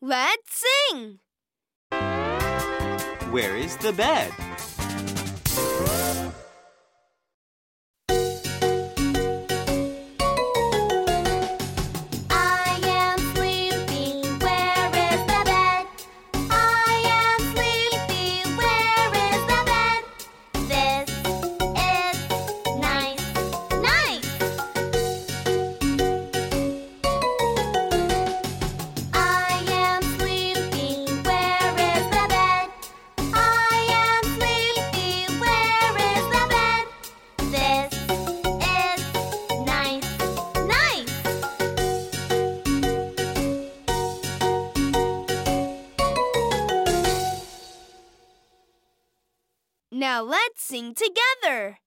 Let's sing! Where is the bed? Now let's sing together.